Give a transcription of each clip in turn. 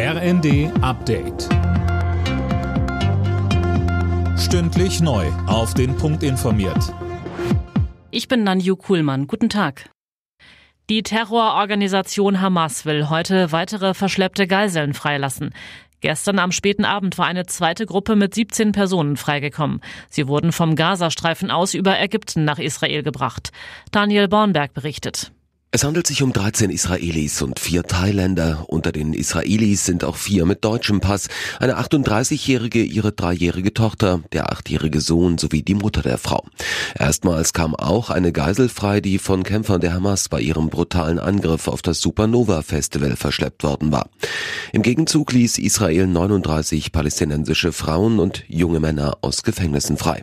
RND Update. Stündlich neu. Auf den Punkt informiert. Ich bin Nanju Kuhlmann. Guten Tag. Die Terrororganisation Hamas will heute weitere verschleppte Geiseln freilassen. Gestern am späten Abend war eine zweite Gruppe mit 17 Personen freigekommen. Sie wurden vom Gazastreifen aus über Ägypten nach Israel gebracht. Daniel Bornberg berichtet. Es handelt sich um 13 Israelis und vier Thailänder. Unter den Israelis sind auch vier mit deutschem Pass, eine 38-jährige, ihre dreijährige Tochter, der achtjährige Sohn sowie die Mutter der Frau. Erstmals kam auch eine Geisel frei, die von Kämpfern der Hamas bei ihrem brutalen Angriff auf das Supernova Festival verschleppt worden war. Im Gegenzug ließ Israel 39 palästinensische Frauen und junge Männer aus Gefängnissen frei.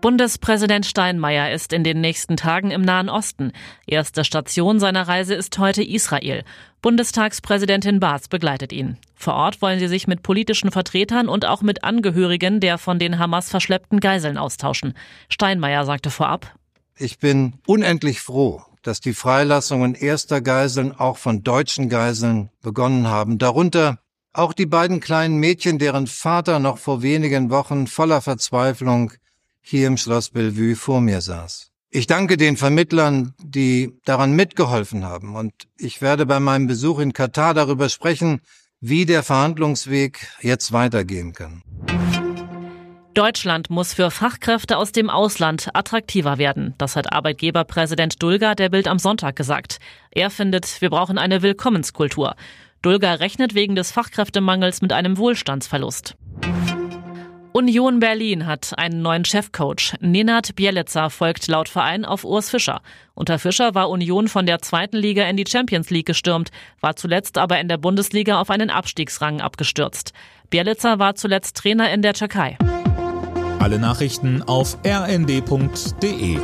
Bundespräsident Steinmeier ist in den nächsten Tagen im Nahen Osten. Erste Station seiner Reise ist heute Israel. Bundestagspräsidentin Baas begleitet ihn. Vor Ort wollen sie sich mit politischen Vertretern und auch mit Angehörigen der von den Hamas verschleppten Geiseln austauschen. Steinmeier sagte vorab, Ich bin unendlich froh, dass die Freilassungen erster Geiseln auch von deutschen Geiseln begonnen haben. Darunter auch die beiden kleinen Mädchen, deren Vater noch vor wenigen Wochen voller Verzweiflung hier im Schloss Bellevue vor mir saß. Ich danke den Vermittlern, die daran mitgeholfen haben, und ich werde bei meinem Besuch in Katar darüber sprechen, wie der Verhandlungsweg jetzt weitergehen kann. Deutschland muss für Fachkräfte aus dem Ausland attraktiver werden. Das hat Arbeitgeberpräsident Dulger der Bild am Sonntag gesagt. Er findet, wir brauchen eine Willkommenskultur. Dulger rechnet wegen des Fachkräftemangels mit einem Wohlstandsverlust. Union Berlin hat einen neuen Chefcoach. Nenad Bielica folgt laut Verein auf Urs Fischer. Unter Fischer war Union von der zweiten Liga in die Champions League gestürmt, war zuletzt aber in der Bundesliga auf einen Abstiegsrang abgestürzt. Bielica war zuletzt Trainer in der Türkei. Alle Nachrichten auf rnd.de